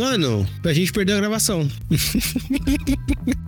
Mano, a gente perdeu a gravação.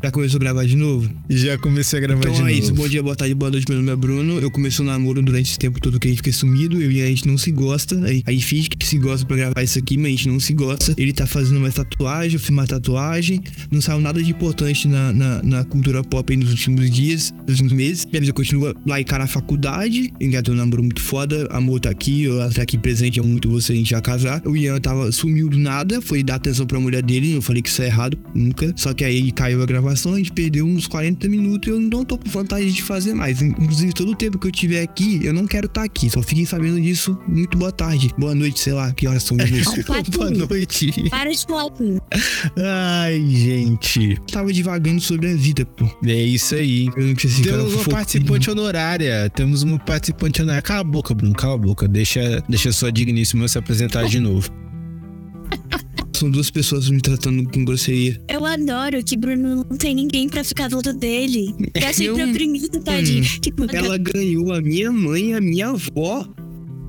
Já começou a gravar de novo? Já comecei a gravar Então de é novo. isso, bom dia, boa tarde, boa noite, meu nome é Bruno. Eu comecei o namoro durante esse tempo todo que a gente fica sumido, eu e a gente não se gosta. Aí, aí finge que se gosta pra gravar isso aqui, mas a gente não se gosta. Ele tá fazendo uma tatuagem, eu fiz uma tatuagem. Não saiu nada de importante na, na, na cultura pop aí nos últimos dias, nos últimos meses. Minha vida continua lá em cara na faculdade. Engatou um namoro muito foda. Amor tá aqui, eu tá aqui presente, é muito você, a gente já casar. O Ian tava, sumiu do nada, foi dar atenção pra mulher dele. Eu falei que isso é errado, nunca. Só que aí caiu a gravação, a gente perdeu uns 40 minutos e eu não tô com vontade de fazer mais. Inclusive, todo o tempo que eu tiver aqui, eu não quero estar aqui. Só fiquei sabendo disso. Muito boa tarde. Boa noite, sei lá, que horas são mesmo. Boa noite. Para de falar. Ai, gente. Tava divagando sobre a vida, pô. É isso aí. Eu não preciso ficar Temos uma participante honorária. Temos uma participante honorária. Cala a boca, Bruno. Cala a boca. Deixa, deixa a sua digníssima se apresentar de novo. São duas pessoas me tratando com grosseria. Eu adoro que Bruno não tem ninguém pra ficar do lado dele. É sempre Eu- oprimido, tadinho. Hum. Tipo, Ela ganhou a minha mãe e a minha avó.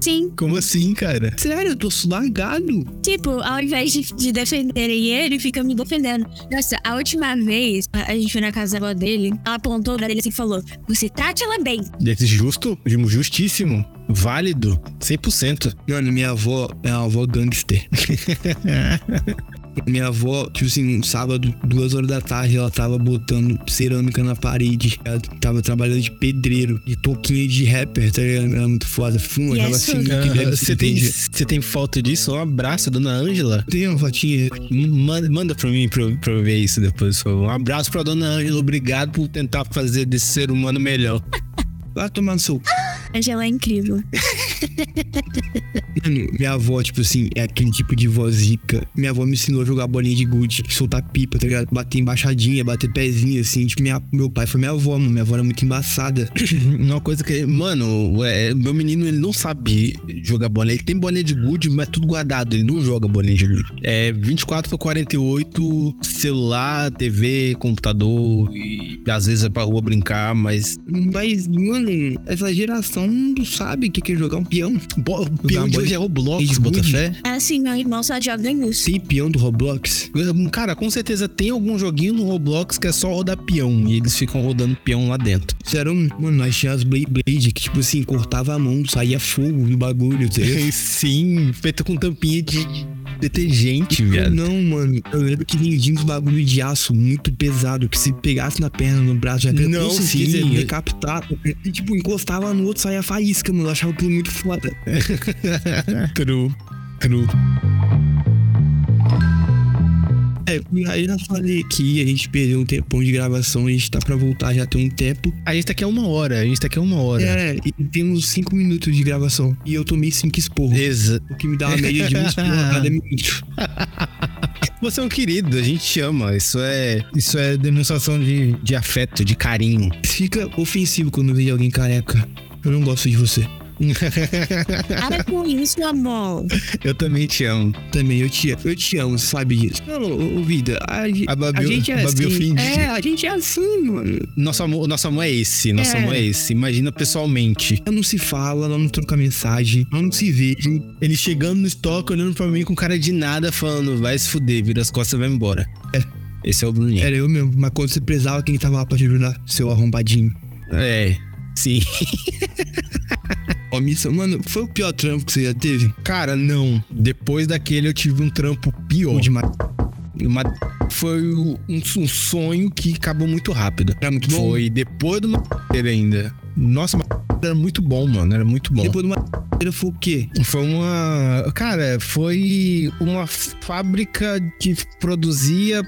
Sim. Como assim, cara? Sério, eu tô largado. Tipo, ao invés de, de defenderem ele, fica me defendendo. Nossa, a última vez a a gente foi na casa da avó dele, ela apontou pra ele assim e falou: Você trate ela bem. Justo? Justíssimo. Válido. 100%. Mano, minha avó é uma avó gangster. Minha avó, tipo assim, um sábado, duas horas da tarde, ela tava botando cerâmica na parede. Ela tava trabalhando de pedreiro, de toquinha de rapper, tá ligado? Ela é muito foda. Fuma, Yes, tava assim, Ah, deve Você tem, você tem foto disso? Um abraço, dona Ângela. Tem uma fotinha. Manda, manda pra mim pra, pra eu ver isso depois, por favor. Um abraço pra dona Ângela. Obrigado por tentar fazer desse ser humano melhor. Vai tomar no seu. Angela é incrível. Mano, minha avó, tipo assim, é aquele tipo de vozica. Minha avó me ensinou a jogar bolinha de gude, soltar pipa, tá ligado? Bater embaixadinha, bater pezinho, assim. Tipo, minha, meu pai foi minha avó, mano. Minha avó era muito embaçada. Uma coisa que. Mano, é, meu menino ele não sabe jogar bola. Ele tem bolinha de gude, mas tudo guardado. Ele não joga bolinha de gude. É 24 por 48, celular, TV, computador. E às vezes é pra rua brincar, mas. Mas, mano, essa geração não sabe o que é jogar um peão. Bo, o peão de hoje é Roblox, de bota gude? fé. Assim, meu irmão só joga isso. Tem peão do Roblox? Cara, com certeza tem algum joguinho no Roblox que é só rodar peão. E eles ficam rodando peão lá dentro. Sério, mano, nós tínhamos as Blade Blade que, tipo assim, cortava a mão, saía fogo no bagulho, tá? Sim, feito com tampinha de detergente, viado. Não, mano. Eu lembro que vendia uns bagulho de aço muito pesado, que se pegasse na perna, no braço, já Não, sim. ia decapitar. E, tipo, encostava no outro, saía faísca, mano. Eu achava aquilo muito foda. Cru. Cru. É, aí eu já falei aqui, a gente perdeu um tempão de gravação, a gente tá pra voltar já tem um tempo. A gente tá aqui há uma hora, a gente tá aqui há uma hora. É, e temos cinco minutos de gravação. E eu tomei cinco esporros. Exa- O que me dá uma média de um esporro a cada minuto. Você é um querido, a gente te ama. Isso é, isso é demonstração de, de afeto, de carinho. Fica ofensivo quando eu vejo alguém careca. Eu não gosto de você. Para com isso, amor. Eu também te amo. Também, eu te, eu te amo, você sabe disso. Ô, vida, a, A Babi- a gente é Babi assim. ofende. É, a gente é assim, mano. Nosso amor, nosso amor é esse, nosso É. amor é esse. Imagina pessoalmente. Nós não se fala, nós não troca mensagem, nós não se vê. Ele chegando no estoque, olhando pra mim com cara de nada, falando, vai se fuder, vira as costas e vai embora. É. Esse é o Bruninho. Era eu mesmo, mas quando você precisava, quem tava lá pra te ajudar? Seu arrombadinho. É, sim. Ó, missão, mano, foi o pior trampo que você já teve? Cara, não. Depois daquele eu tive um trampo pior. Ou demais. Uma... Foi um, um sonho que acabou muito rápido. Era muito bom. Foi depois do madeira ainda. Nossa, mas era muito bom, mano. Era muito bom. Depois de uma foi o quê? Foi uma. Cara, foi uma fábrica que produzia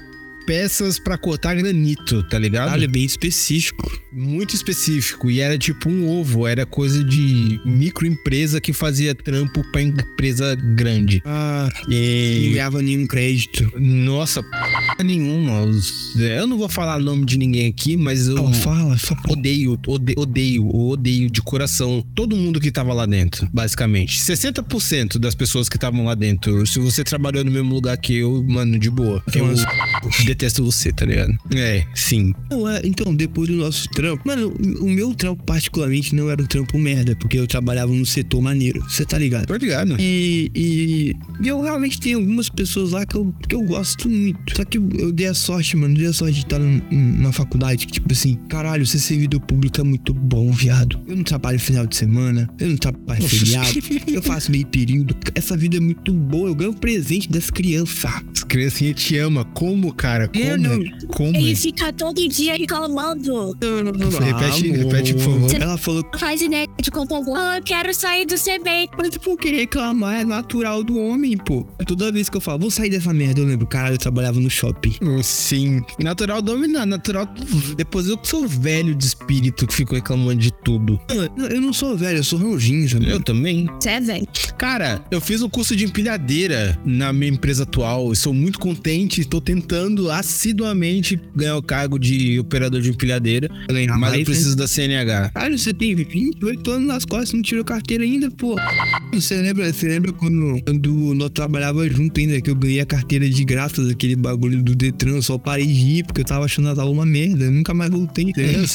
peças pra cortar granito, tá ligado? Caralho, é bem específico. Muito específico. E era tipo um ovo, era coisa de microempresa que fazia trampo pra empresa grande. Ah, não E. ganhava nenhum crédito. Nossa, p nenhuma. Eu não vou falar nome de ninguém aqui, mas eu. Não, fala, fala. Odeio, ode- odeio, odeio de coração todo mundo que tava lá dentro, basicamente. 60% das pessoas que estavam lá dentro, se você trabalhou no mesmo lugar que eu, mano, de boa. Eu. detesto você, tá ligado? É, sim. Não, é, então, depois do nosso trampo. Mano, o meu trampo, particularmente, não era um trampo merda, porque eu trabalhava no setor maneiro. Você tá ligado? Tô ligado. E, e, e eu realmente tenho algumas pessoas lá que eu, que eu gosto muito. Só que eu dei a sorte, mano. Dei a sorte de estar numa faculdade que, tipo assim, caralho, ser servidor público é muito bom, viado. Eu não trabalho final de semana, eu não trabalho feriado, eu faço meio período. Essa vida é muito boa, eu ganho presente das crianças. As criancinhas te amam. Como, cara? Como? Eu não- Como? Ele fica todo dia reclamando. Não, não, não, Repete- amor. repete, por favor. Ela falou Não faz ideia de contar Ah, eu quero sair do CB. Mas, pô, querer reclamar é natural do homem, pô. Toda vez que eu falo, vou sair dessa merda, eu lembro, caralho, eu trabalhava no shopping. Sim. Natural dominar. Natural. Depois eu que sou velho de espírito que fico reclamando de tudo. Não, Eu não sou velho, eu sou ranjinho? Eu também. Você é velho. Cara, eu fiz um curso de empilhadeira na minha empresa atual. Eu sou muito contente. Estou tentando assiduamente ganhar o cargo de operador de empilhadeira. ganhar Mas eu preciso da CNH. Caralho, você tem 28 anos nas costas, não tirou carteira ainda, pô. Você lembra, você lembra quando, quando nós trabalhava junto ainda, que eu ganhei a carteira de graça daquele bagulho do Detran, eu só parei de ir porque eu tava achando as aulas uma merda, eu nunca mais voltei. tá ligado?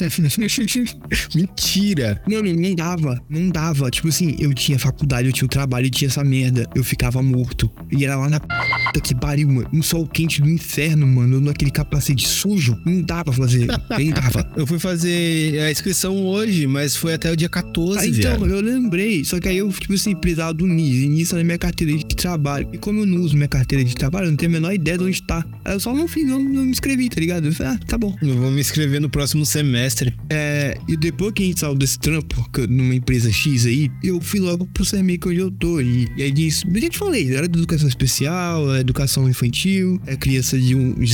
Mentira. Não, não, não dava, não dava. Tipo assim, eu tinha faculdade, eu tinha o trabalho, eu tinha essa merda. Eu ficava morto. E era lá na puta que pariu, mano. Um sol quente do inferno, mano. Eu naquele capacete sujo. Não dava pra fazer. Nem dava. Eu fui fazer a inscrição hoje, mas foi até o dia 14, Ah, então, eu lembrei. Só que aí eu, tipo assim, precisava do NIS. E NIS na minha carteira de trabalho. E como eu não uso minha carteira de trabalho, eu não tenho a menor ideia de onde tá. Aí eu só não fiz, não, não me inscrevi, tá ligado? Eu falei, ah, tá bom. Eu vou me inscrever no próximo semestre. É, e depois que a gente saiu desse trampo, numa empresa X aí, eu fui logo pro CMEC onde eu tô. E, e aí disse, eu já te falei, era de educação especial, é educação infantil, é criança de 1 um, de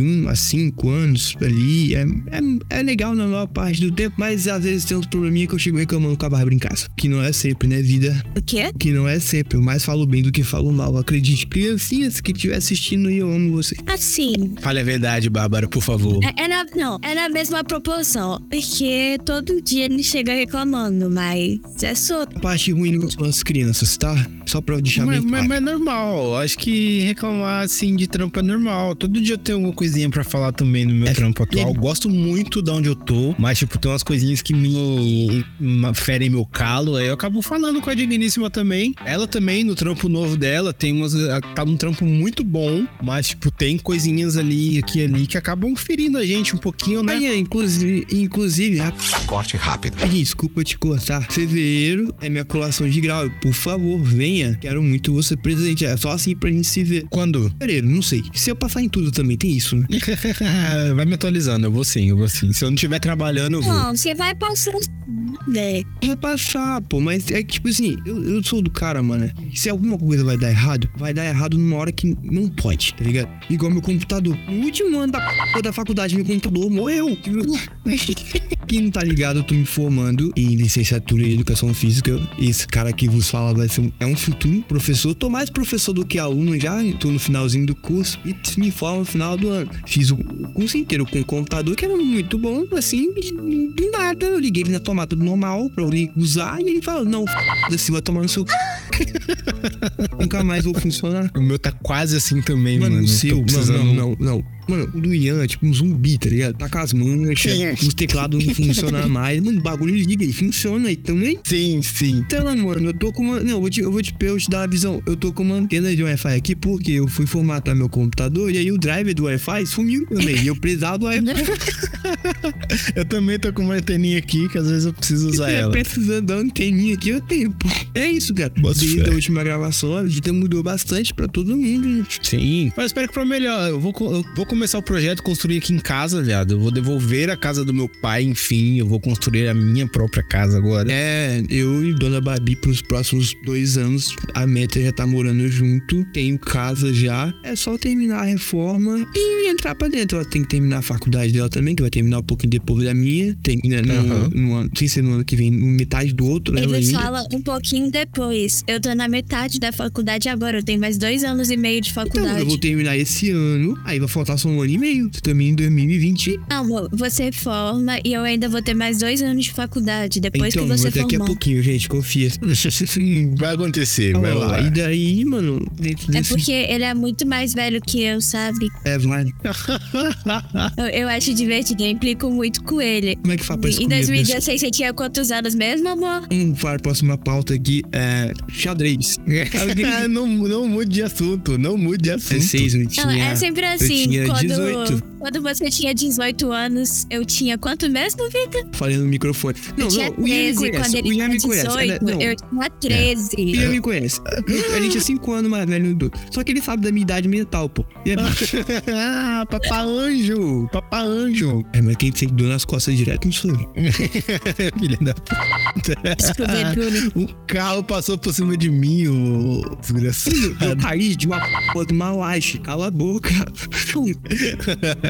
um a 5 anos ali. É, é, é legal na maior parte do tempo, mas às vezes tem uns probleminha que eu chego reclamando com a barba em casa. Que não é sempre, né, vida? O quê? Que não é sempre. Eu mais falo bem do que falo mal. Acredite, criancinhas que estiver assistindo e eu amo você. Assim, Fale a verdade, Bárbara, por favor. é, é na, não, é na mesma proporção. Porque todo dia ele chega reclamando, mas é só. A parte ruim não são as crianças, tá? Só pra deixar Mas, bem mas, claro. mas é normal. Acho que reclamar assim de trampo é normal. Todo dia eu tenho alguma coisinha pra falar também no meu É, trampo atual. Gosto muito de onde eu tô, mas tipo, tem umas coisinhas que me me ferem meu calo. Aí eu acabo falando com a digníssima também. Ela também, no trampo novo dela, tem umas. Tá num trampo muito bom, mas tipo, tem coisinhas ali, aqui e ali, que acabam ferindo a gente um pouquinho, né? Aí, é, inclusive, inclusive, rap- Corte rápido. Ai, desculpa te cortar. Fevereiro é minha colação de grau. Por favor, venha. Quero muito você presente. É só assim pra gente se ver. Quando? Fevereiro, não sei. Se eu passar em tudo também, tem isso, né? Vai me atualizando, eu vou sim, eu vou sim. Se eu não estiver trabalhando, eu vou. Não, você vai passando. Né? Vai passar, pô. Mas é que, tipo assim, eu, eu sou do cara, mano. Se alguma coisa vai dar errado, vai dar errado numa hora que não pode, tá ligado? Igual meu computador. No último ano da, p- da faculdade, meu computador morreu. Quem não tá ligado, eu tô me formando em licenciatura em educação física. Esse cara que vos fala vai ser um, é um futuro professor. Tô mais professor do que aluno já. Tô no finalzinho do curso e me formo no final do ano. Fiz o curso inteiro com o computador, que era muito bom, assim, de nada. Eu liguei ele na tomada normal pra eu usar e ele falou: Não, f***, vai tomar no seu. c***." Nunca mais vou funcionar. O meu tá quase assim também, mano. Mano, o seu, precisando- não, não, não. Mano, o do Ian é tipo um zumbi, tá ligado? Tá com as manchas, Sim. os teclados não funcionam mais. Mano, o bagulho liga, ele funciona aí também. Sim, sim. Então, mano, eu tô com uma. Não, eu vou te, eu vou te, eu te dar a visão. Eu tô com uma antena de Wi-Fi aqui porque eu fui formatar meu computador e aí o driver do Wi-Fi sumiu também. e eu precisava do Wi-Fi. Eu também tô com uma anteninha aqui que às vezes eu preciso usar ela. Precisando da anteninha aqui, eu tenho, pô. É isso, cara. Bota Desde fé. a última gravação, a vida mudou bastante pra todo mundo, gente. Sim. Mas espero que pra melhor. Eu vou, eu vou começar o projeto construir aqui em casa, viado. Eu vou devolver a casa do meu pai, enfim. Eu vou construir a minha própria casa agora. É, eu e Dona Babi pros próximos dois anos, a meta já tá morando junto, tenho casa já. É só terminar a reforma e entrar pra dentro. Ela tem que terminar a faculdade dela também, que vai terminar um pouquinho depois da minha. Tem né, no, Aham. no ano, sem ser no ano que vem, metade do outro, ela Eles ainda. falam um pouquinho depois. Eu tô na metade da faculdade agora. Eu tenho mais dois anos e meio de Então, faculdade. eu vou terminar esse ano, aí vai faltar passou um ano e meio. Você termina em 2020. Não, amor, você forma e eu ainda vou ter mais dois anos de faculdade depois então, que você daqui a formar. pouquinho, gente, confia. Vai acontecer, vai lá. E daí, mano, dentro É desse... porque ele é muito mais velho que eu, sabe? É, vai. Eu, eu acho divertido, eu implico muito com ele. Como é que faz pra Em escolher? 2016 você tinha quantos anos mesmo, amor? Vamos para a próxima pauta aqui, é xadrez. Ah, não, não mude de assunto, não mude de assunto. 16, eu Não, tinha... é sempre assim. tinha quando, 18. Quando você tinha 18 anos, eu tinha quanto mesmo, Vitor? Falei no microfone. Não, eu tinha não, o Ian me 13 conhece. quando ele O Ian me tinha conhece. 18. Ela- não, Eu tinha 13. o Ian me conhece. A gente é 5 anos mais velho do. Só que ele sabe da minha idade mental, pô. E é... ah, papá anjo, papá anjo. é, mas quem tem dor nas costas direto não sou eu. Filha da puta. O carro passou por cima de mim, ô desgraçado. Eu caí de uma porra de uma laje. Cala a boca.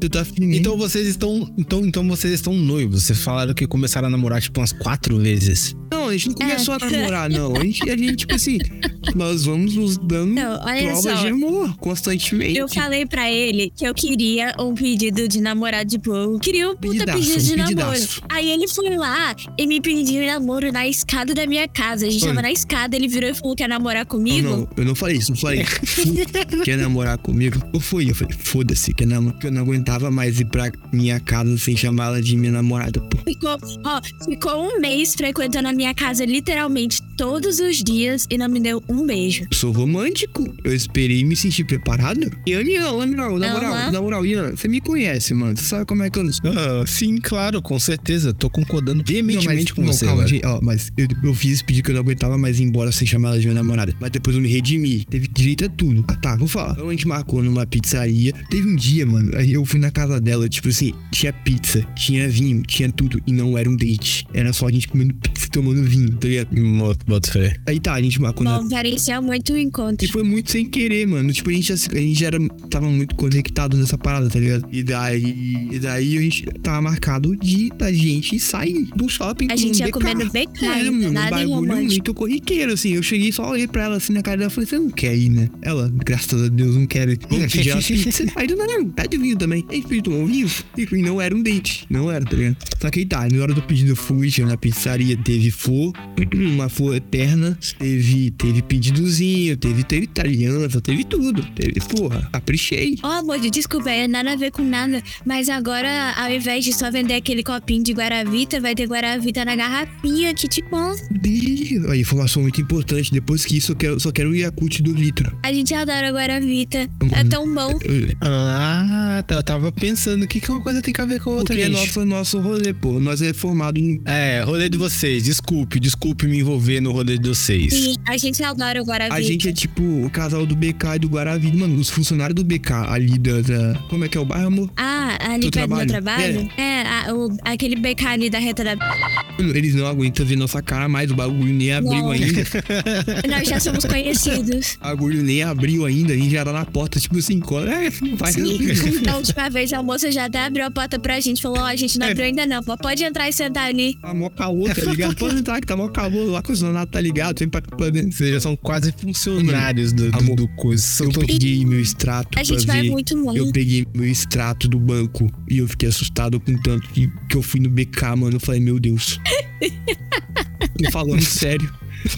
Você tá fininho. Então vocês estão. Então, então vocês estão noivos. Vocês falaram que começaram a namorar, tipo, umas quatro vezes. Não, a gente não começou É. a namorar, não. A gente, a gente, tipo assim, nós vamos nos dando Não, provas só. de amor constantemente. Eu falei pra ele que eu queria um pedido de namorado de boa. Eu queria um puta Pedidaço, pedido de um namoro. pedidaço. Aí ele foi lá e me pediu namoro na escada da minha casa. A gente Olha. tava na escada, ele virou e falou: quer namorar Não, comigo? não, eu não falei isso, não falei. quer namorar comigo? Ou foi? Eu falei, foda-se, quer namorar? Eu não aguentava mais ir pra minha casa sem chamar ela de minha namorada, pô. Ficou, ó, ficou um mês frequentando a minha casa literalmente todos os dias e não me deu um beijo. Sou romântico. Eu esperei me sentir preparado. E eu, não, na moral, na moral, na moral, Ian, você me conhece, mano. Você sabe como é que eu. Ah, sim, claro, com certeza. Tô concordando veementemente com não, você. calma, gente, ó, mas eu, eu fiz esse pedido que eu não aguentava mais ir embora sem chamar ela de minha namorada. Mas depois eu me redimi. Teve direito a tudo. Ah, tá, vou falar. Então a gente marcou numa pizzaria. Teve um dia, mano, aí eu fui na casa dela, tipo assim, tinha pizza, tinha vinho, tinha tudo. E não era um date. Era só a gente comendo pizza e tomando vinho, tá ligado? Mo- Bota fé. Aí tá, a gente marcou na. Bom, parecia muito um encontro. E foi muito sem querer, mano. Tipo, a gente, já, a gente já era, tava muito conectado nessa parada, tá ligado? E daí, e daí a gente tava marcado de da gente sair do shopping. A gente um ia BK. comendo BK, É, mano, um nada bagulho romântico. muito corriqueiro, assim. Eu cheguei só olhei pra ela assim na cara dela e falei, você não quer ir, né? Ela, graças a Deus, não quer ir. Vamos pedir uma pizza. Aí do nada, pede vinho também. Aí pediu um vinho. E não era um date. Não era, tá ligado? Só que aí tá, na hora do pedido eu fui, na pizzaria, teve flor, uma flor eterna, teve, teve pedidozinho, teve, teve aliança, teve tudo. Teve, porra, caprichei. Ó, amor, desculpa, é nada a ver com nada. Mas agora, ao invés de só vender aquele copinho de Guaravita, vai ter Guaravita na garrafinha, que tipo, Ih, Aí, informação muito importante. Depois que isso, eu quero, só quero o Yakut do litro. a gente adora Guaravita. É tão bom. Ah, tá, eu tava pensando, o que, que uma coisa tem que ver com a outra, Porque é nosso, nosso rolê, pô. Nós é formado em. É, rolê de vocês. Desculpe, desculpe me envolver no rolê de vocês. Sim, a gente adora o Guaravita. A gente é tipo o casal do BK e do Guaravita. Mano, os funcionários do BK ali da. da- como é que é o bairro, amor? Ah, ali Do perto do meu trabalho? trabalho? É, a- o- aquele BK ali da reta da. Eles não aguentam ver nossa cara mais. O bagulho nem abriu Não. ainda. Nós já somos conhecidos. O bagulho nem abriu ainda. A gente já tá na porta, tipo assim, cola. É, não vai Da última vez a moça já até abriu a porta pra gente. Falou: Ó, a gente não É. abriu ainda não. Pode entrar e sentar ali. Tá mó calor, tá ligado? Pode entrar que tá mó calor. Lá com tá ligado. Vem pra, dentro. Vocês já são quase funcionários do, do, do coisa. Eu peguei meu extrato A gente vai ver. muito Eu longe. peguei meu extrato do banco e eu fiquei assustado com tanto que, que eu fui no BK, mano. Eu falei, meu Deus. Tô falando sério.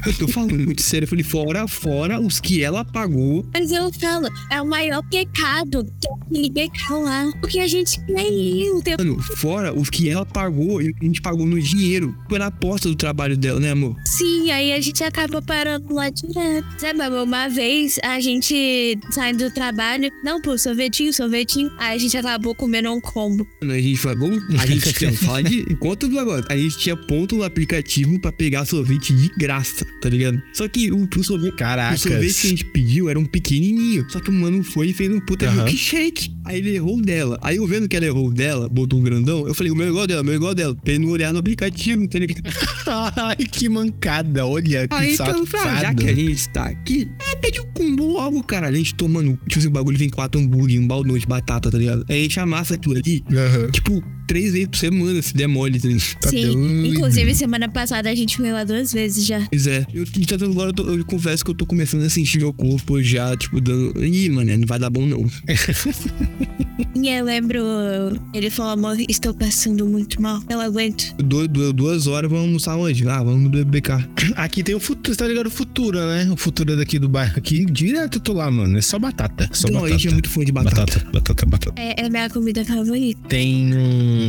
Eu tô falando muito sério. Eu falei, fora, fora os que ela pagou. Mas eu falo, é o maior pecado BK lá. Porque a gente quer ir o tempo. Mano, fora os que ela pagou, e a gente pagou no dinheiro. Foi na aposta do trabalho dela, né, amor? Sim, aí a gente acaba parando lá direto. Sabe, amor, uma vez a gente saindo do trabalho, não, pô, sorvetinho, sorvetinho. Aí a gente acabou comendo um combo. Mano, a gente falou, a gente tinha, fala de conta do negócio. A gente tinha ponto no aplicativo pra pegar sorvete de graça, tá ligado? Só que o, o sorvete. Caracas. O sorvete que a gente pediu era um pequenininho. Só que o mano foi e fez um puta Aham. milkshake. Aí ele errou o dela. Aí eu vendo que ela errou o dela, botou um grandão. Eu falei, o meu é igual dela, o meu é igual dela. Pra ele não olhar no aplicativo, tá ligado? Ai, que mancada. Olha, que Aí então, safado. já que a gente tá aqui, é, pede um combo logo, cara. A gente tomando. Tipo o bagulho vem quatro hambúrguer, um baldão de batata, tá ligado? Aí a gente amassa aquilo ali. Aham. Tipo, três vezes por semana, se der mole. Tá Sim. doido. Inclusive, semana passada a gente foi lá duas vezes já. Pois é. Eu, então, agora eu, eu confesso que eu tô começando a sentir meu corpo já, tipo, dando. Ih, mano, não vai dar bom não. E eu lembro, ele falou, amor, estou passando muito mal. Eu aguento. Du- du- duas horas vamos almoçar onde? Ah, vamos no BBK. Aqui tem o futuro, você tá ligado? O Futura, né? O Futura daqui do bairro aqui, direto eu tô lá, mano. É só batata. Só Não, a batata. gente é muito fã de batata. batata, batata, batata. É, é a minha comida favorita. Tem um,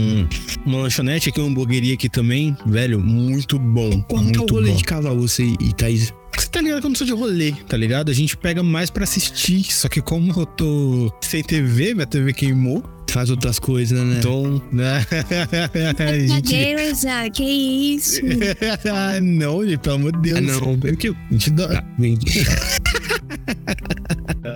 uma lanchonete aqui, uma hamburgueria aqui também, velho, muito bom. Que é o muito rolê bom. de casal, você e Thaís? Você tá ligado que eu não sou de rolê, tá ligado? A gente pega mais pra assistir, só que como eu tô sem TV, minha TV queimou, Faz outras coisas, né? então, né? Deus, ah, que isso? não, gente, pelo amor de Deus. Ah, não. Eu que. A gente dá- Ah, vem.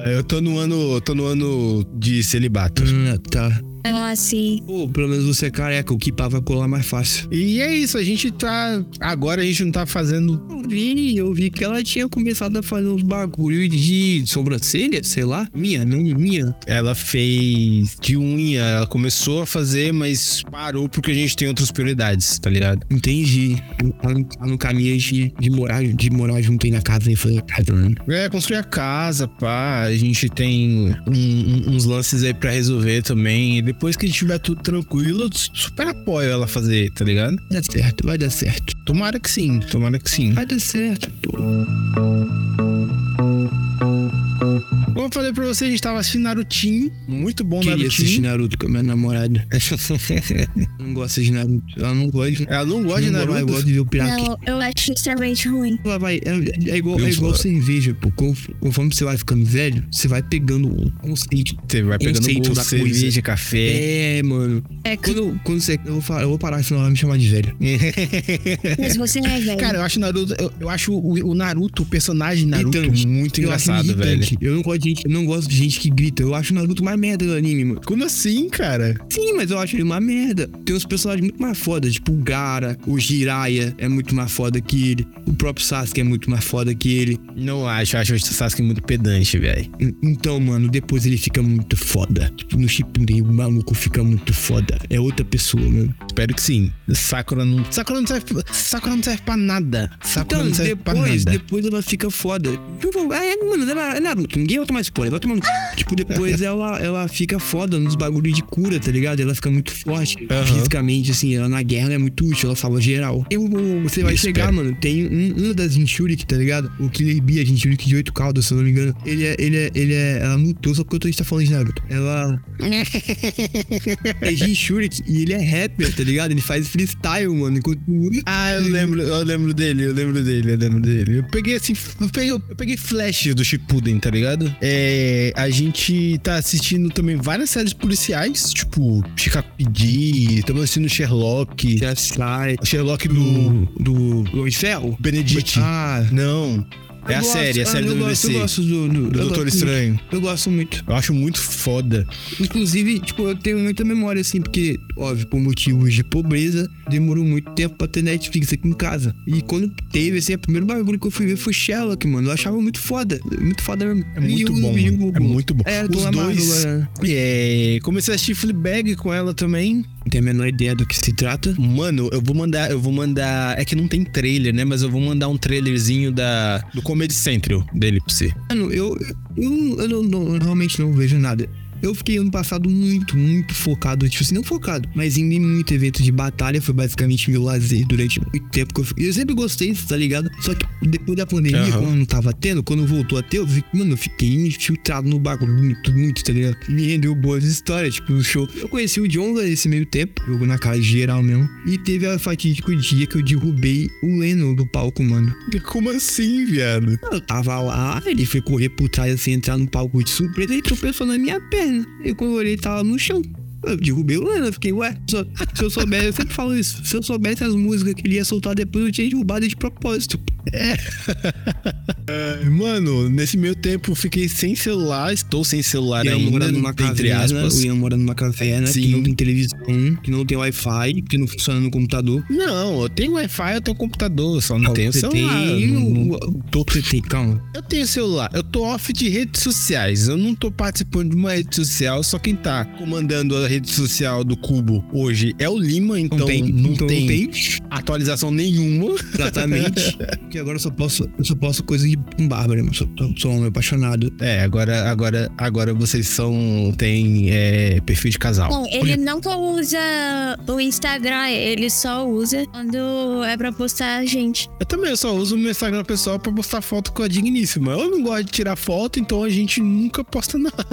Eu tô no ano, tô no ano de celibato. Ah, tá. Ah, sim. Pô, pelo menos você é careca, o que pá vai colar mais fácil. E é isso, a gente tá. Agora a gente não tá fazendo. Eu vi, eu vi que ela tinha começado a fazer uns bagulho de sobrancelha, sei lá. Minha, não minha. Ela fez de unha, ela começou a fazer, mas parou porque a gente tem outras prioridades, tá ligado? Entendi. Tá no, tá no caminho de, de, morar, de morar junto aí na casa e fazer casa, né? É, construir a casa, pá. A gente tem um- um- uns lances aí pra resolver também. E depois que a gente tiver tudo tranquilo, eu super apoio ela fazer, tá ligado? Vai dar certo, vai dar certo. Tomara que sim, tomara que sim. Vai dar certo. Como eu falei pra você, a gente tava assistindo Narutinho. Muito bom Queria assistir Narutinho. Naruto com a minha namorada. Não gosta de Naruto. Ela não gosta de Ela não gosta de não Naruto. gosta de ver o pirata. Não, eu acho extremamente ruim. Ela vai, é, é igual, é igual cerveja, pô. Conf- Conforme você vai ficando velho, você vai pegando um conceito. Você vai pegando Conceito gosto, da cerveja, coisa. café. É, mano. É, Quando, quando você. Eu vou, falar, eu vou parar, senão ela vai me chamar de velho. mas você é velho. Cara, eu acho Naruto, eu, eu acho o, o Naruto, o personagem Naruto, Irritante. muito Eu acho engraçado, velho. Eu não gosto de gente, não gosto de gente que grita. Eu acho o Naruto mais merda do anime, mano. Como assim, cara? Sim, mas eu acho ele uma merda. Tem uns personagens muito mais foda, tipo o Gara, o Jiraiya é muito mais foda que ele. O próprio Sasuke é muito mais foda que ele. Não acho, eu acho o Sasuke muito pedante, velho. En- Então, mano, depois ele fica muito foda. Tipo, no Shippuden o maluco fica muito foda. É outra pessoa, mano. Espero que sim. Sakura não. Sakura não serve, Sakura não serve pra nada. Sakura Então, não serve pra depois, nada. depois ela fica foda. Tipo, é, mano, é Naruto, ninguém vai tomar spoiler, vai tomar no... Tipo, depois ela, ela fica foda nos bagulhos de cura, tá ligado? Ela fica muito forte Aham. fisicamente, assim, ela na guerra ela é muito útil, ela salva geral. Eu, eu- você vai Eu chegar, mano, tem um, uma das Jinchuriki, tá ligado? O Killer Bee, a Jinchuriki de oito caudas, se eu não me engano. Ele é, ele é, ele é, ela mutou só porque o Toshi tá falando de Naruto. Ela é Jinchuriki e ele é rapper, tá ligado? Ele faz freestyle, mano, enquanto... Ah, eu lembro, eu lembro dele, eu lembro dele, eu lembro dele. Eu peguei assim, eu peguei, eu peguei flash do Shippuden, tá ligado? É, a gente tá assistindo também várias séries policiais, tipo Chicago PD, estamos assistindo Sherlock, sai Sherlock do do, do Luiz Ferro. Benedict. Ah, Não, é eu a gosto- série, a ah, série eu do gosto, BBC, Eu gosto do, do, do Doutor gosto Estranho. muito. Eu gosto muito. Eu acho muito foda. Inclusive, tipo, eu tenho muita memória, assim, porque, óbvio, por motivos de pobreza, demorou muito tempo pra ter Netflix aqui em casa. E quando teve, assim, o primeiro bagulho que eu fui ver foi Sherlock, mano. Eu achava muito foda. Muito foda mesmo. É muito E bom, e o-. É muito bom. É, do Os Marvel, dois. né? É, comecei a assistir Fleabag com ela também. Não tenho a menor ideia do que se trata. Mano, eu vou mandar, eu vou mandar. É que não tem trailer, né? Mas eu vou mandar um trailerzinho da, do Comedy Central dele pra você. Mano, eu, eu, eu não, não- eu realmente não vejo nada. Eu fiquei ano passado muito, muito focado, tipo assim, não focado, mas em muito evento de batalha, foi basicamente meu lazer durante muito tempo. Que eu, fi- eu sempre gostei, tá ligado? Só que depois da pandemia, Aham. quando não tava tendo, quando voltou a ter, eu fiquei, mano, eu fiquei infiltrado no bagulho muito, muito, tá ligado? Me rendeu boas histórias, tipo, no show. Eu conheci o John nesse meio tempo, jogo na cara geral mesmo. E teve a fatídico dia que eu derrubei o Leno do palco, mano. Como assim, viado? Eu tava lá, ele foi correr por trás, assim, entrar no palco de surpresa e tropeçou na minha perna. E quando eu olhei, ele tava no chão. Eu derrubei o Leno, eu fiquei, ué, se, se eu soubesse, eu sempre falo isso, se eu soubesse as músicas que ele ia soltar depois, eu tinha derrubado de propósito. É, Mano, nesse meio tempo eu fiquei sem celular, estou sem celular Ian mora ainda, numa entre caverna, aspas. o Ian mora numa caverna que Sim. não tem televisão, que não tem Wi-Fi, que não funciona no computador. Não, eu tenho Wi-Fi, eu tenho computador, só não tenho celular. tem Não- não- o- o- Você tem, calma. Eu tenho celular, eu tô off de redes sociais. Eu não tô participando de uma rede social, só quem tá comandando a rede social do Cubo hoje é o Lima, então Não tem, não então tem não tem. atualização nenhuma. Exatamente. Porque agora eu só posso, eu só posso coisa de com Bárbara, eu sou, sou um homem apaixonado. É, agora, agora, agora vocês são. tem é, perfil de casal. Bom, ele nunca usa o Instagram, ele só usa quando é pra postar a gente. Eu também eu só uso o meu Instagram pessoal pra postar foto com a digníssima. Eu não gosto de tirar foto, então a gente nunca posta nada.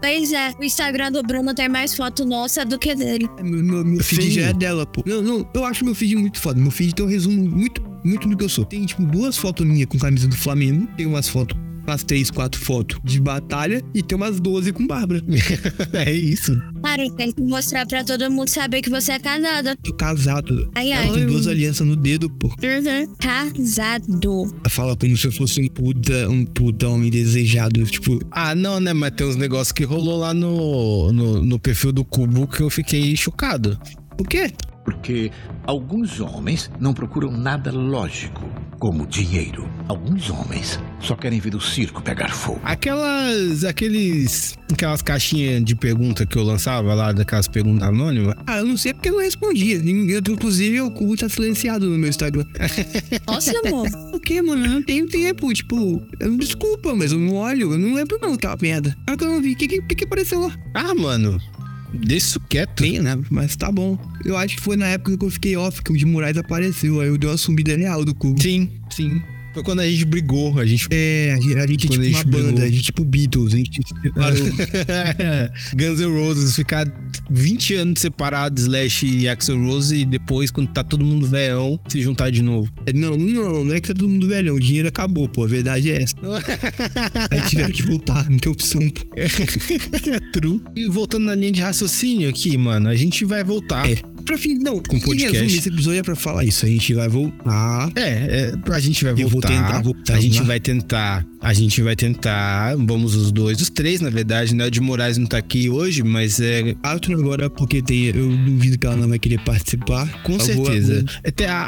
Pois é, o Instagram do Bruno tem mais foto nossa do que dele. É, Meu, meu, meu feed Sim. já é dela, pô. Não, não, eu acho meu feed muito foda. Meu feed tem um resumo muito, muito do que eu sou. Tem, tipo, duas fotos minhas com camisa do Flamengo. Tem umas fotos, umas três, quatro fotos de batalha. E tem umas 12 com Bárbara. é isso. Cara, tem que mostrar pra todo mundo saber que você é casada. Tô casado. Ai, Ela ai. tem duas alianças no dedo, pô. Uhum. Casado. Ela fala como se eu fosse um puta, um puta homem desejado. Tipo, Ah, não, né? Mas tem uns negócios que rolou lá no, no, no perfil do Cubo que eu fiquei chocado. o quê? Porque alguns homens não procuram nada lógico, como dinheiro. Alguns homens só querem ver o circo pegar fogo. Aquelas. aqueles. aquelas caixinhas de pergunta que eu lançava lá, daquelas perguntas anônimas. Ah, eu não sei porque eu não respondia. Ninguém- Inclusive, o cu tá silenciado no meu Instagram. Nossa, amor. O que, mano? Eu não tenho tempo. Tipo, eu- desculpa, mas eu não olho. Eu não lembro não aquela merda. Agora que eu não vi. O que, que, que que apareceu lá? Ah, mano. Deixa isso quieto. Tem, né? Mas tá bom. Eu acho que foi na época que eu fiquei off que o de Moraes apareceu. Aí eu dei uma sumida real do cu. Sim, sim. Foi quando a gente brigou, a gente. É, a gente, é Quando tipo a gente uma banda, brigou. a gente é tipo Beatles, a gente se separou. Guns N' Roses ficar 20 anos separados, Slash e Axel Rose, e depois, quando tá todo mundo velhão, se juntar de novo. não, não, não é que tá todo mundo velhão, o dinheiro acabou, pô, a verdade é essa. Aí tiveram que voltar, não tem opção, pô. True. E voltando na linha de raciocínio aqui, mano, a gente vai voltar. É. Pra fim, não, Com em podcast. resumo, esse episódio é pra falar isso, a gente vai voltar. É, é, a gente vai Eu vou voltar. tentar voltar, a gente né? vai tentar. A gente vai tentar. Vamos os dois, os três, na verdade, né? O de Moraes não tá aqui hoje, mas é. Arthur agora, porque tem, eu duvido que ela não vai querer participar. Com certeza. Até a,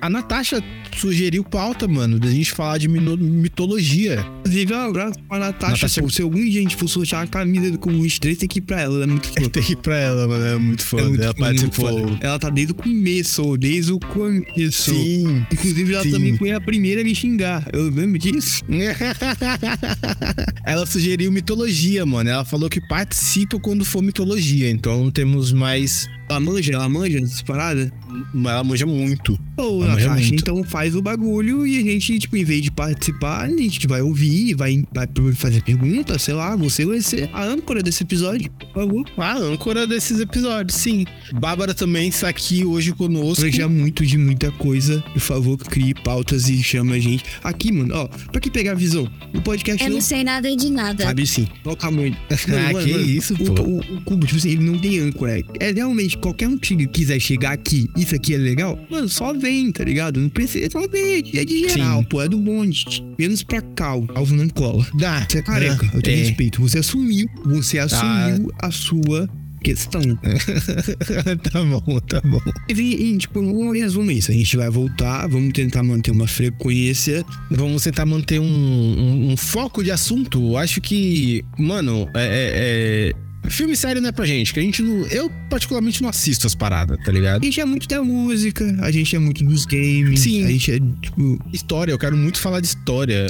a, a Natasha sugeriu pauta, mano, da gente falar de mitologia. Inclusive, um abraço pra Natasha. Natasha- pô, se algum dia a gente for sortear a camisa do Comum 3, tem que ir pra ela, ela é muito foda. Tem que ir pra ela, mano. É muito É foda. muito- ela muito participou. Foda. Ela tá desde o começo, desde o começo. Sim. Inclusive, ela Sim. também foi a primeira a me xingar. Eu lembro disso. ela sugeriu mitologia, mano. Ela falou que participa quando for mitologia. Então temos mais. Ela manja, ela manja dessas paradas. Ela manja muito. Pô, Ela manja Natasha, muito. então faz o bagulho e a gente, tipo, em vez de participar, a gente vai ouvir, vai, vai fazer perguntas, sei lá, você vai ser a âncora desse episódio, por favor. A âncora desses episódios, sim. Bárbara também está aqui hoje conosco. Planejar muito de muita coisa, por favor, crie pautas e chama a gente. Aqui, mano, ó, pra que pegar a visão? O podcast Eu não não sei nada de nada. Sabe sim. Olha o tamanho. Ah, que isso, o, pô. O, o cubo, tipo assim, ele não tem âncora. É realmente, qualquer um que quiser chegar aqui, isso aqui é legal, mano, só vem, tá ligado? Não precisa, só vem. É de geral, Sim. pô, é do bonde. Menos pra cá, o Alvo não cola. Dá. Você é careca, eu te É. respeito. Você assumiu, você assumiu a sua questão. tá bom, tá bom. E, e, tipo, um resumo é isso. A gente vai voltar, vamos tentar manter uma frequência. Vamos tentar manter um, um- um foco de assunto. Acho que, mano, é, é- é- Filme sério não é pra gente, que a gente não. Eu, particularmente, não assisto as paradas, tá A ligado? gente é muito da música, a gente é muito dos games. Sim. A gente é, tipo, História, eu quero muito falar de história.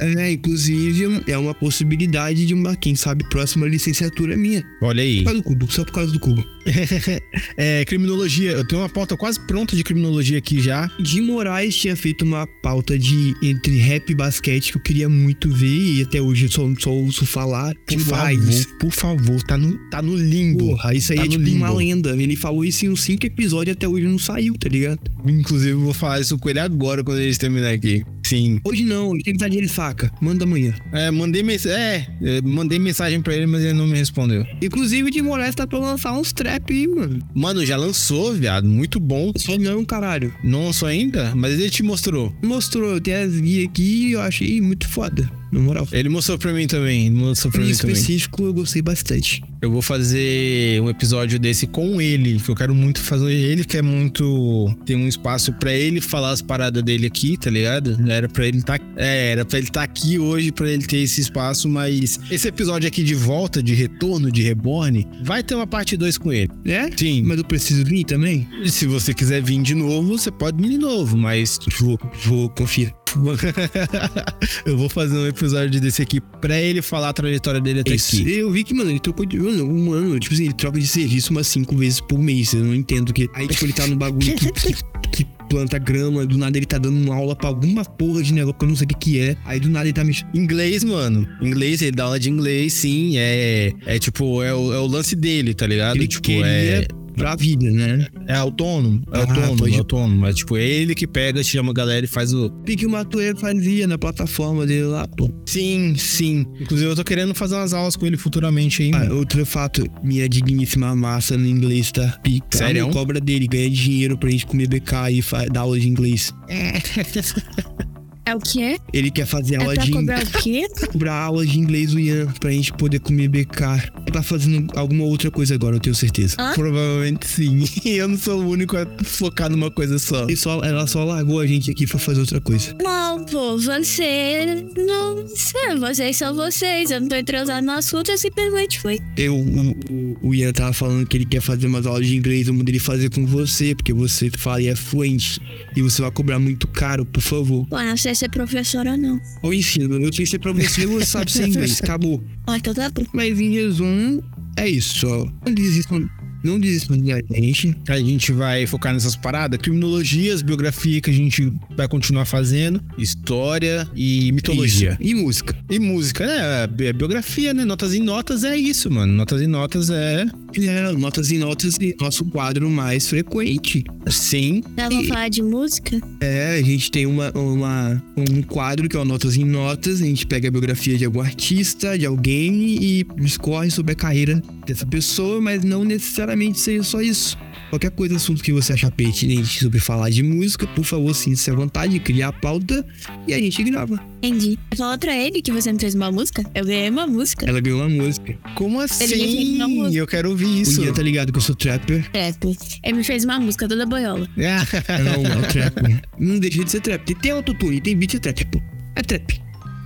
É, inclusive, é uma possibilidade de uma, quem sabe, próxima licenciatura minha. Olha aí. Por causa do cubo, só por causa do cubo. é, criminologia. Eu tenho uma pauta quase pronta de criminologia aqui já. De Moraes tinha feito uma pauta de entre rap e basquete que eu queria muito ver e até hoje eu só, só ouço falar. Por demais. favor, por favor, tá no, tá no limbo. Porra, isso aí Tá é tipo uma limbo. lenda. Ele falou isso em uns cinco episódios e até hoje não saiu, tá ligado? Inclusive, eu vou falar isso com ele agora quando eles terminar aqui. Sim. Hoje não, ele tem que estar de faca. Manda amanhã. É, mandei, mens é, é, mandei mensagem pra ele, mas ele não me respondeu. Inclusive, o de Moraes tá pra lançar uns trap aí, mano. Mano, já lançou, viado. Muito bom. Só não, caralho. Não lançou ainda? Mas ele te mostrou. Mostrou, eu tenho as guias aqui e eu achei muito foda. Na moral. Ele mostrou pra mim também. Ele mostrou pra Em mim também. específico, eu gostei bastante. Eu vou fazer um episódio desse com ele, que eu quero muito fazer. Ele quer muito ter um espaço pra ele falar as paradas dele aqui, tá ligado? Era pra ele tá, é, era para ele estar aqui hoje pra ele ter esse espaço, mas esse episódio aqui de volta, de retorno, de reborn, vai ter uma parte 2 com ele. É? Sim. Mas eu preciso vir também? E se você quiser vir de novo, você pode vir de novo, mas Vou, vou, confia. eu vou fazer um episódio desse aqui pra ele falar a trajetória dele até Esse- aqui. Eu vi que, mano, ele trocou de. Mano, um ano, tipo assim, ele troca de serviço umas cinco vezes por mês. Eu não entendo que. Aí, tipo, ele tá no bagulho que, que, que planta grama, do nada ele tá dando uma aula pra alguma porra de negócio que eu não sei o que que é. Aí do nada ele tá mexendo. Inglês, mano. Inglês, ele dá aula de inglês, sim. É, é tipo, é o, é o lance dele, tá ligado? Ele tipo, queria é, pra vida, né? é autônomo. É Ah, autônomo, é autônomo. Mas, tipo, é ele que pega, chama a galera e faz o. Pique o Matoeiro fazia na plataforma dele lá, pô. Sim, sim. Inclusive, eu tô querendo fazer umas aulas com ele futuramente aí. Ah, outro fato, minha digníssima massa no inglês tá pica. Sério? Cobra dele, ganha dinheiro pra gente comer BK e dar aula de inglês. É o quê? Ele quer fazer É aula pra de cobrar o quê? cobrar aula de inglês o Ian pra gente poder comer BK. Ele tá fazendo alguma outra coisa agora, eu tenho certeza. Hã? Provavelmente sim. eu não sou o único a focar numa coisa só. E só, ela só largou a gente aqui pra fazer outra coisa. Não, pô, você não sei, vocês são vocês. Eu não tô entrosando no assunto, eu simplesmente fui. Eu, o, o, o Ian tava falando que ele quer fazer umas aulas de inglês, eu mandei ele fazer com você, porque você fala e é fluente. E você vai cobrar muito caro, por favor. Pô, não sei ser professora, não. Ou ensino, eu sei ser pra você, você sabe ser inglês, acabou. Ah, então tá bom. Mas em resumo, é isso. Não desistam, não desistam da gente. A gente vai focar nessas paradas, criminologias, biografia que a gente vai continuar fazendo, história e mitologia. Isso. E música. E música, né? Bi- Biografia, né? Notas em notas é isso, mano. Notas em notas é. É, notas e notas e nosso quadro mais frequente. Sim. Já vou falar de música? É, a gente tem uma, uma, um quadro que é o Notas em Notas. A gente pega a biografia de algum artista, de alguém e discorre sobre a carreira dessa pessoa, mas não necessariamente seja só isso. Qualquer coisa, assunto que você achar pertinente sobre falar de música, por favor, sinta-se à vontade de criar a pauta e a gente grava. Entendi. Falou pra ele que você me fez uma música? Eu ganhei uma música. Ela ganhou uma música. Como Ele assim? fez uma música. Eu quero ouvir isso. O Ian tá ligado que eu sou trapper. Trap. Ele me fez uma música toda boiola. Não, é trap. Não deixa de ser trap. Tem- Tem autotune, tem beat, é trap, pô. É trap.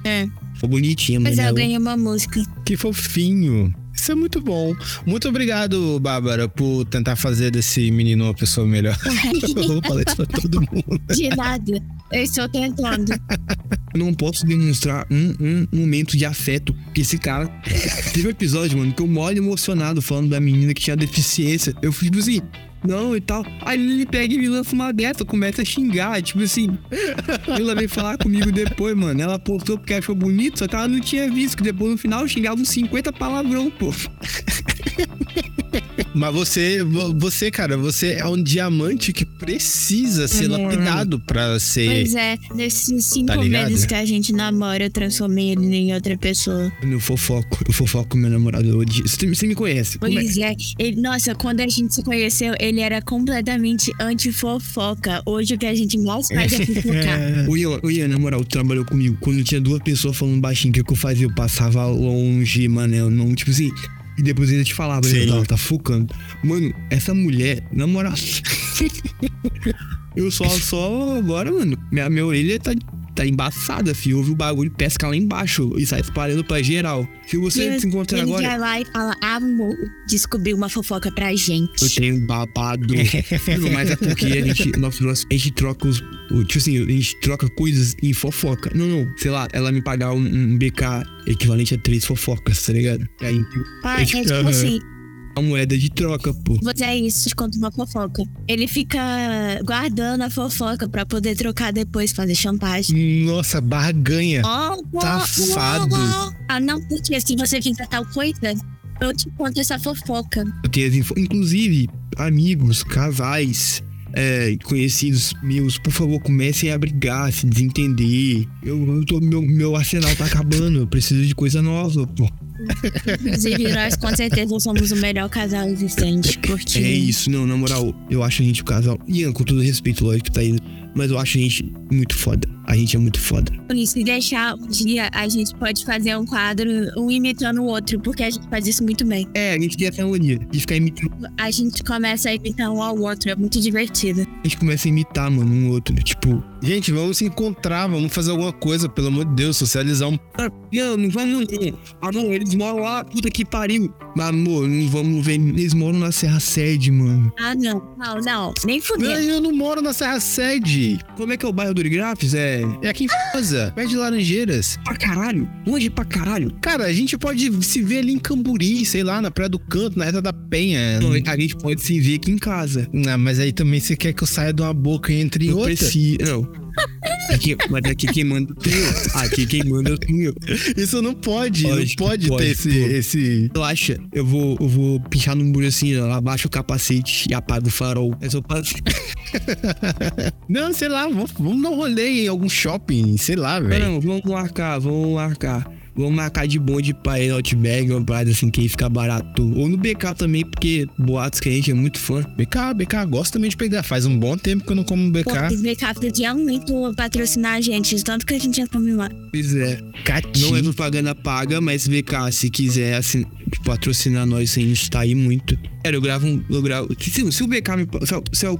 É. Ficou bonitinha, Mas mano. é, eu ganhei uma música. que fofinho. Isso é muito bom. Muito obrigado, Bárbara, por tentar fazer desse menino uma pessoa melhor. eu vou falar isso pra todo mundo. De nada. Eu estou tentando. Eu não posso demonstrar um, um momento de afeto. Porque esse cara. Teve um episódio, mano, que eu moro emocionado falando da menina que tinha deficiência. Eu fui tipo assim. Não, e tal. Aí ele pega e me lança uma dessa, começa a xingar. Tipo assim. Ela veio falar comigo depois, mano. Ela postou porque achou bonito, só que ela não tinha visto. Que depois no final xingava uns 50 palavrão, pô. Mas você, vo- você, cara, você é um diamante que precisa ser lapidado pra ser. Pois é, nesses cinco Tá meses que a gente namora, eu transformei ele em outra pessoa. Eu fofoco, eu fofoco meu namorado. Odio- Você, você me conhece. É- Pois é. Ele, nossa, quando a gente se conheceu, ele era completamente anti-fofoca. Hoje o que a gente mais faz é fofocar. O Ian, o Ian, na moral, trabalhou comigo. Quando tinha duas pessoas falando baixinho, o que, que eu fazia? Eu passava longe, mano. Eu não, tipo assim. E depois ainda te falava, eu, ela tá focando. Mano, essa mulher, na moral. eu só, só agora, mano. Minha, minha orelha tá, tá embaçada, filho. Ouve o bagulho, pesca lá embaixo e sai espalhando pra geral. Se você Ele- se encontrar ele agora. vai lá e fala, amor, descobriu uma fofoca pra gente. Eu tenho babado. Mas é porque a gente, nós, nós- a gente troca os. Tipo assim, a gente troca coisas em fofoca. Não, não, sei lá, ela me pagar um, um BK equivalente a três fofocas, tá ligado? Aí, Ah, é tipo assim, a moeda de troca, pô. você é isso, te conta uma fofoca. Ele fica guardando a fofoca pra poder trocar depois, fazer chantagem. Nossa, barganha. Ó, ó, Safado. ó. Ah, não, porque se você fizer tal coisa, eu te conto essa fofoca. Eu tenho as info... Inclusive, amigos, casais. é, conhecidos meus, por favor, comecem a brigar, se desentender. Eu, eu tô, meu, meu arsenal tá acabando, eu preciso de coisa nova, pô. Inclusive, nós com certeza somos o melhor casal existente. Porque É isso, não, na moral, eu acho a gente o casal. Ian, com todo respeito, lógico tá indo. Mas eu acho a gente muito foda. A gente é muito foda. se deixar um dia, a gente pode fazer um quadro, um imitando o outro, porque a gente faz isso muito bem. É, a gente tem essa mania de ficar imitando. A gente começa a imitar um ao outro, é muito divertido. A gente começa a imitar, mano, um outro. Tipo, Gente, vamos se encontrar, vamos fazer alguma coisa, pelo amor de Deus, socializar um. ah, Ian, não vamos. Ah, não, eles moram lá, puta que pariu. Mas, amor, não vamos ver. Eles moram na Serra Sede, mano. Ah, não, não, não, nem Não, fuder. eu não moro na Serra Sede. Como é que é o bairro do Urigrafes? É. É aqui em Foza, perto de Laranjeiras. Pra caralho? Longe pra caralho? Cara, a gente pode se ver ali em Camburi, sei lá, na Praia do Canto, na Reta da Penha. Não, a gente pode se ver aqui em casa. Ah, mas aí também você quer que eu saia de uma boca entre Eu outra? preciso. Não. Aqui, mas aqui quem manda sou eu. Aqui quem manda sou eu. Isso não pode, Pode, não pode, pode, ter esse, pô. esse. Relaxa, eu vou, eu vou pinchar no muro assim, ó, abaixa o capacete e apaga o farol. É só pra... Não, sei lá, vamos, vamos dar um rolê em algum shopping, sei lá, velho. Não, vamos marcar, vamos marcar. Vamos marcar de bonde pra ir no Outback, uma parada assim que aí fica barato. Ou no BK também, porque boatos que a gente é muito fã. BK, BK, gosto também de pegar. Faz um bom tempo que eu não como BK. Pô, esse BK podia muito patrocinar a gente, tanto que a gente já come lá. Pois é. Catinho. Não é propaganda paga, mas BK, se quiser assim, patrocinar nós, a gente tá aí muito. Cara, eu gravo um. Eu gravo. Se, se o BK me. Se, se, eu-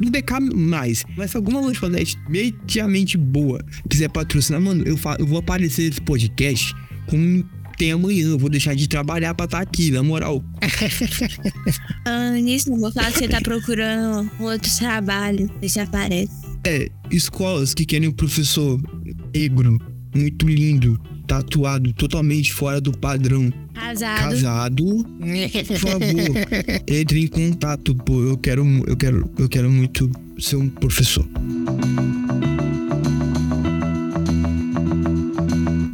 no BK mais, mas se alguma lanchonete mediamente boa quiser patrocinar, mano, eu, fa, eu vou aparecer nesse podcast como tem amanhã. Eu vou deixar de trabalhar pra estar aqui, na moral. Ah, nisso, não vou falar que você tá procurando outro trabalho, se aparece. É, escolas que querem um professor negro, muito lindo, tatuado, totalmente fora do padrão, Casado. casado. Por favor, entre em contato, pô. Eu quero, eu quero, eu quero muito ser um professor.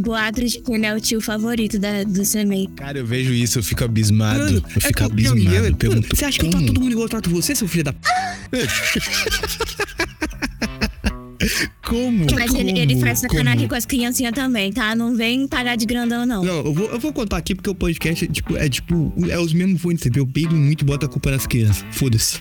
Boatos de que ele é o tio favorito da, do Semen. Cara, eu vejo isso, eu fico abismado. Mano, eu é fico eu- abismado. eu- Eu pergunto, Você acha que tá todo mundo igual trata você, seu filho da p? Como? Mas ele, ele faz Como? sacanagem com as criancinhas também, tá? Não vem pagar de grandão, não. Não, eu vou, eu vou contar aqui porque o podcast é tipo, é tipo, é os mesmos fones, você vê? Eu peido muito e boto a culpa nas crianças. Foda-se.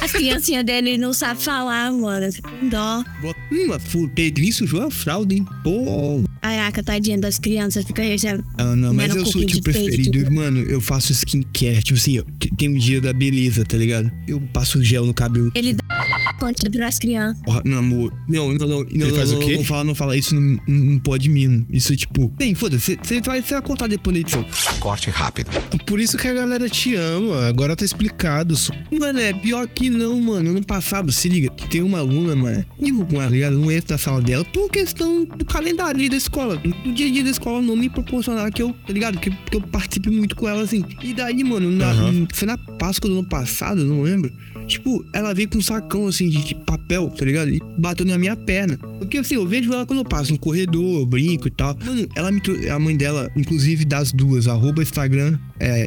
As criancinhas dele não sabem falar, mano. Com dó. Hum, sujou a fralda, hein? Pô. Caraca, tadinha das crianças. Fica aí, já. Ah, não, mas eu sou o cookie tio de peito, preferido. tipo. Mano, eu faço skincare. Tipo assim, tem um dia da beleza, tá ligado? Eu passo gel no cabelo. Ele dá conta pras crianças. Porra, Não, amor. Não, não, não. não, faz não, o quê? Não fala, não fala. Isso não, não pode mim. Isso, tipo. Bem, foda-se. Você vai, vai contar depois da edição. Corte rápido. Por isso que a galera te ama. Agora tá explicado. Mano, é pior que não, mano. Ano passado, se liga, que tem uma aluna, mano. Digo com ela, ligado? Não entro na sala dela por questão do calendário da escola. Do dia a dia da escola não me proporcionar que eu, tá ligado? Que, que eu participe muito com ela, assim. E daí, mano, na, Aham. foi na Páscoa do ano passado, não lembro. Tipo, ela veio com um sacão, assim, de, de papel, tá ligado? E bateu na minha perna. Porque, assim, eu vejo ela quando eu passo no corredor, eu brinco e tal. Mano, ela me a mãe dela, inclusive das duas, arroba Instagram, é,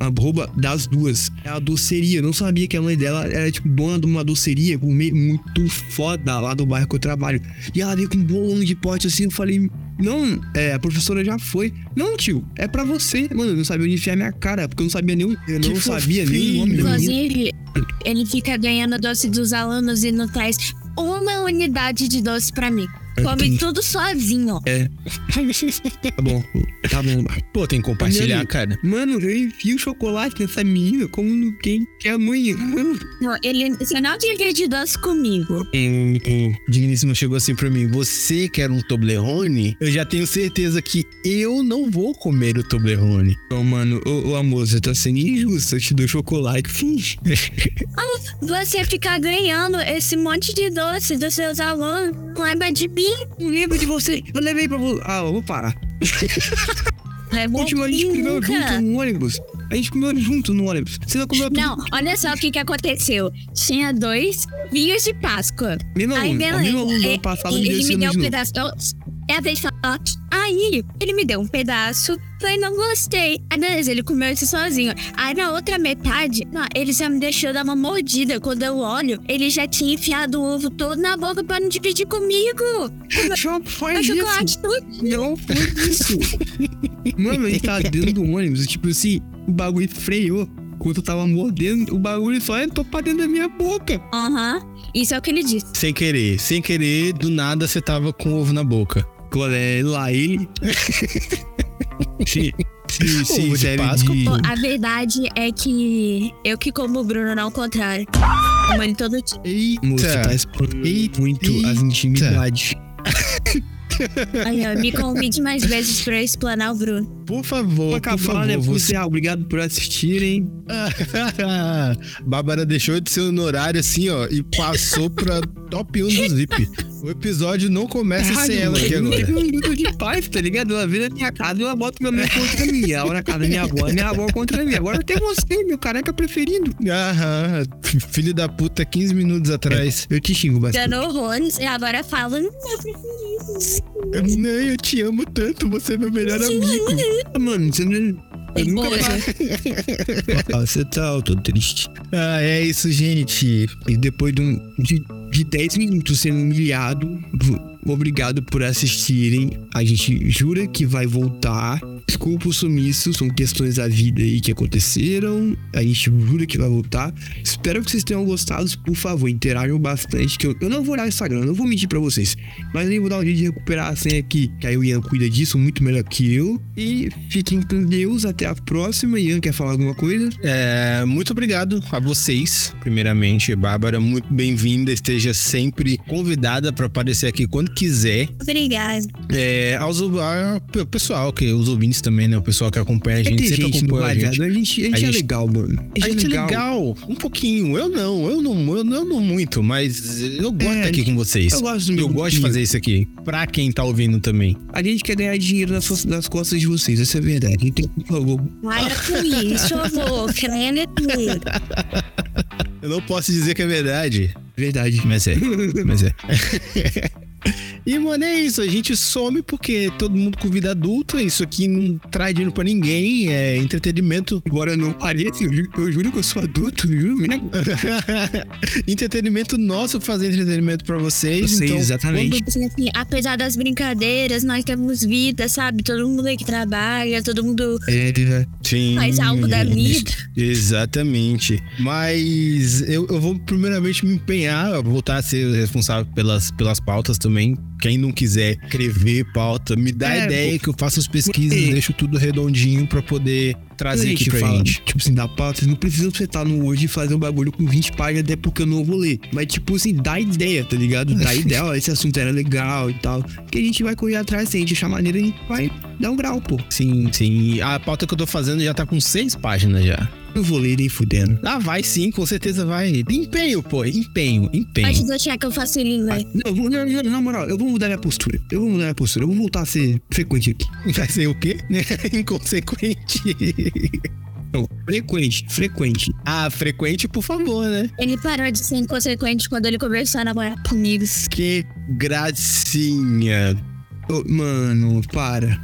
arroba das duas. É a doceria. Eu não sabia que a mãe dela era, tipo, dona de uma doceria com meio muito foda lá do bairro que eu trabalho. E ela veio com um bolão de pote assim. Eu falei, não, é, a professora já foi. Não, tio, é pra você. Mano, eu não sabia onde enfiar minha cara, porque eu não sabia nem o, eu Que não sabia nem o nome. Inclusive, ele fica ganhando doce dos alunos e não traz uma unidade de doce pra mim. Come tudo sozinho. Tá bom, tá bom. Pô, tem que compartilhar, Mano, cara. Mano, eu enfio chocolate nessa menina como tem que a mãe. Não, ele, você não divide doce comigo. O digníssimo chegou assim pra mim: Você quer um Toblerone? Eu já tenho certeza que eu não vou comer o Toblerone. Não, mano, ô, ô amor, você tá sendo injusto. Eu te dou chocolate. Você fica ganhando esse monte de doce dos seus alunos. Lembra de mim? Não lembro de você. Eu levei pra você. Ah, eu vou parar. Levou Último, a gente comeu nunca. junto no ônibus. A gente comeu junto no ônibus. Você não comeu tudo. Não, olha só o que que aconteceu. Tinha dois vinhos de Páscoa. Mesmo Aí, beleza. do ano passado ele me deu um pedaço. É a vez de falar. Aí, ele me deu um pedaço. Falei, não gostei. Aí, beleza, ele comeu isso sozinho. Aí, na outra metade, não, ele já me deixou dar uma mordida. Quando eu olho, ele já tinha enfiado o ovo todo na boca pra não dividir comigo. Não foi O isso. chocolate todo. Não foi isso. Mano, ele tá dentro do ônibus. Tipo assim, o bagulho freou. Quando eu tava mordendo, o bagulho só entrou pra dentro da minha boca. Aham. Isso é o que ele disse. Sem querer, sem querer, do nada você tava com o ovo na boca. Quando é lá ele. se, se Ovo de Páscoa, a verdade é que eu que como o Bruno, não o contrário. Como ele todo dia. Moço, Eita. tá expondo Eita. muito as intimidades. Aí, ó, me convide mais vezes pra eu explanar o Bruno. Por favor, Pra por acabar, né? favor, Por você... ah, obrigado por assistirem. Bárbara deixou de ser honorário assim, ó, e passou pra top 1 do Zip. O episódio não começa sem ela aqui agora. Não tem um minuto de paz, tá ligado? Ela na minha casa e ela bota meu nome contra mim. Ela na casa da minha avó, minha avó contra mim. Agora tem você, meu careca preferido. Aham, filho da puta, 15 minutos atrás. Eu te xingo bastante. Dando horrores e agora fala. "Hum, meu preferido. Não, eu te amo tanto, você é meu melhor amigo. Mano, você não. Eu nunca Poxa. Ah, Você tá, eu tô triste. Ah, é isso, gente. E depois de, um, de, de 10 minutos sendo humilhado, obrigado por assistirem. A gente jura que vai voltar. Desculpa o sumiço, são questões da vida aí que aconteceram. A gente jura que vai voltar. Espero que vocês tenham gostado. Por favor, interajam bastante. Que eu, eu não vou olhar o Instagram, não vou mentir pra vocês. Mas eu vou dar um jeito de recuperar a senha aqui. Que aí o Ian cuida disso muito melhor que eu. E fiquem com Deus. Até a próxima. Ian quer falar alguma coisa? É, muito obrigado a vocês, primeiramente. Bárbara, muito bem-vinda. Esteja sempre convidada para aparecer aqui quando quiser. Obrigada. É, aos, ao pessoal, que os ouvintes também, né? O pessoal que acompanha a gente, Tem sempre gente acompanha a gente. A gente, a gente A é gente- legal, mano. A gente é legal, um pouquinho. Eu não, eu não, eu não, eu não muito, mas eu gosto É, aqui com vocês. Eu gosto do meu Eu gosto de fazer isso aqui. Pra quem tá ouvindo também. A gente quer ganhar dinheiro nas, suas- nas costas de vocês, essa é a verdade. Então, por favor, Para com isso, avô. Em tudo. Eu não posso dizer que é verdade. verdade. Mas é. Mas é. E, mano, é isso. A gente some porque todo mundo com vida adulta. Isso aqui não traz dinheiro pra ninguém. É entretenimento. Embora não pareça, eu juro, eu juro que eu sou adulto, juro mesmo. entretenimento nosso fazer entretenimento pra vocês. Vocês, então, exatamente. Assim, assim, apesar das brincadeiras, nós temos vida, sabe? Todo mundo aí que trabalha, todo mundo É, é. Sim. faz algo da vida. Exatamente. Mas eu, eu vou primeiramente me empenhar voltar a ser responsável pelas, pelas pautas também. Quem não quiser escrever pauta, me dá É, ideia que eu faço as pesquisas, É. deixo tudo redondinho pra poder trazer aqui pra fala, gente. tipo assim, da pauta, vocês não precisam sentar no Word e fazer um bagulho com 20 páginas, até porque eu não vou ler. Mas, tipo assim, dá ideia, tá ligado? Dá ideia, ó, esse assunto era legal e tal. Que a gente vai correr atrás, se a gente achar maneira, a gente vai dar um grau, pô. Sim, sim. A pauta que eu tô fazendo já tá com seis páginas já. Não vou ler nem fudendo. Ah, vai sim, com certeza vai. Empenho, pô, empenho, empenho. Pode deixar que eu faço ele, né? Não, eu vou- não, não, na moral, eu vou mudar minha postura. Eu vou mudar minha postura. Eu vou voltar a ser frequente aqui. Vai ser o quê? Inconsequente. Não, frequente, frequente. ah, frequente, por favor, né? Ele parou de ser inconsequente quando ele começou a namorar comigo. Que gracinha. Ô, mano, para.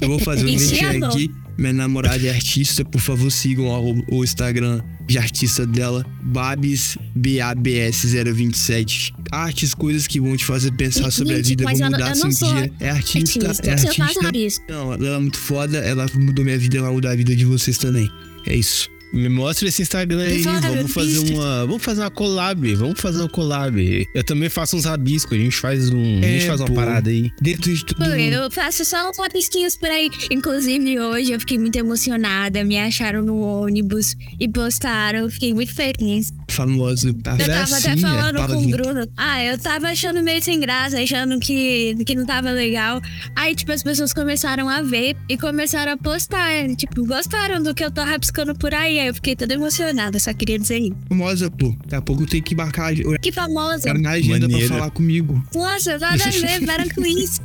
Eu vou fazer um merchan bom. aqui. Minha namorada é artista, por favor, sigam o, o Instagram de artista dela, Babs, B-A-B-S 027. Artes, coisas que vão te fazer pensar sobre a Gente, vida, mas vão eu mudar eu seu não dia. É artista, Artista. é Você artista. Não, ela é muito foda, ela mudou minha vida, ela vai mudar a vida de vocês também. É isso. Me mostra esse Instagram aí, vamos fazer uma, vamos fazer uma collab, vamos fazer uma collab. Eu também faço uns rabiscos, a gente faz um, a gente É, faz uma pô. parada aí. Dentro de tudo. Pô, eu faço só uns rabisquinhos por aí. Inclusive, hoje eu fiquei muito emocionada. Me acharam no ônibus e postaram. Eu fiquei muito feliz. Famoso. Eu tava até falando tava com o. Bruno. Ah, eu tava achando meio sem graça, achando que, que não tava legal. Aí, tipo, as pessoas começaram a ver e começaram a postar. Tipo, gostaram do que eu tô rabiscando por aí. Aí eu fiquei toda emocionada, só queria dizer isso. Famosa, pô. Daqui a pouco tem que marcar Que famosa. cara na agenda Maneiro. pra falar comigo. Nossa, nada a ver, para com isso.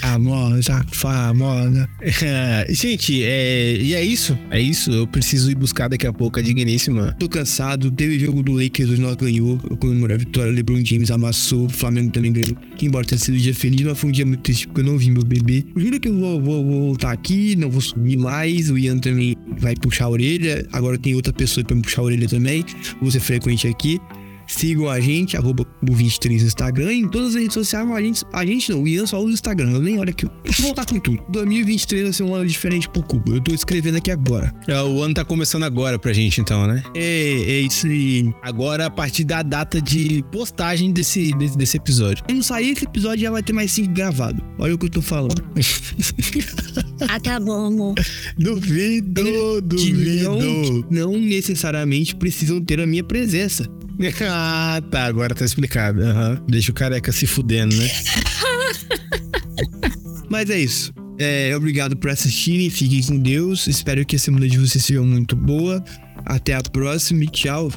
Famosa, famosa. Gente, é, e é isso. É isso. Eu preciso ir buscar daqui a pouco a digníssima. Tô cansado. Teve jogo do Lakers, o nós ganhou. Eu comemorei a vitória. LeBron James amassou. O Flamengo também ganhou. Que embora tenha sido um dia feliz, mas foi um dia muito triste porque eu não vi meu bebê. Juro que eu vou, vou- vou voltar aqui, não vou subir mais. O Ian também vai puxar a orelha. Agora tem outra pessoa pra me puxar a orelha também. Vou ser frequente aqui. Sigam a gente, arroba Cubo23 no Instagram em todas as redes sociais. A gente, a gente não, o Ian só usa o Instagram. Eu nem olho aqui. Vou voltar com tudo. 2023 vai ser um ano diferente pro Cubo. Eu tô escrevendo aqui agora. É, O ano tá começando agora pra gente, então, né? É, é isso aí. Agora, a partir da data de postagem desse, desse, desse episódio. Quando sair esse episódio já vai ter mais cinco gravado. Olha o que eu tô falando. Ah, tá bom, amor. Duvido, Que não, não necessariamente precisam ter a minha presença. ah, tá. Agora tá explicado. Aham. Deixa o careca se fudendo, né? Mas é isso. É, obrigado por assistirem. Fiquem com Deus. Espero que a semana de vocês seja muito boa. Até a próxima e tchau.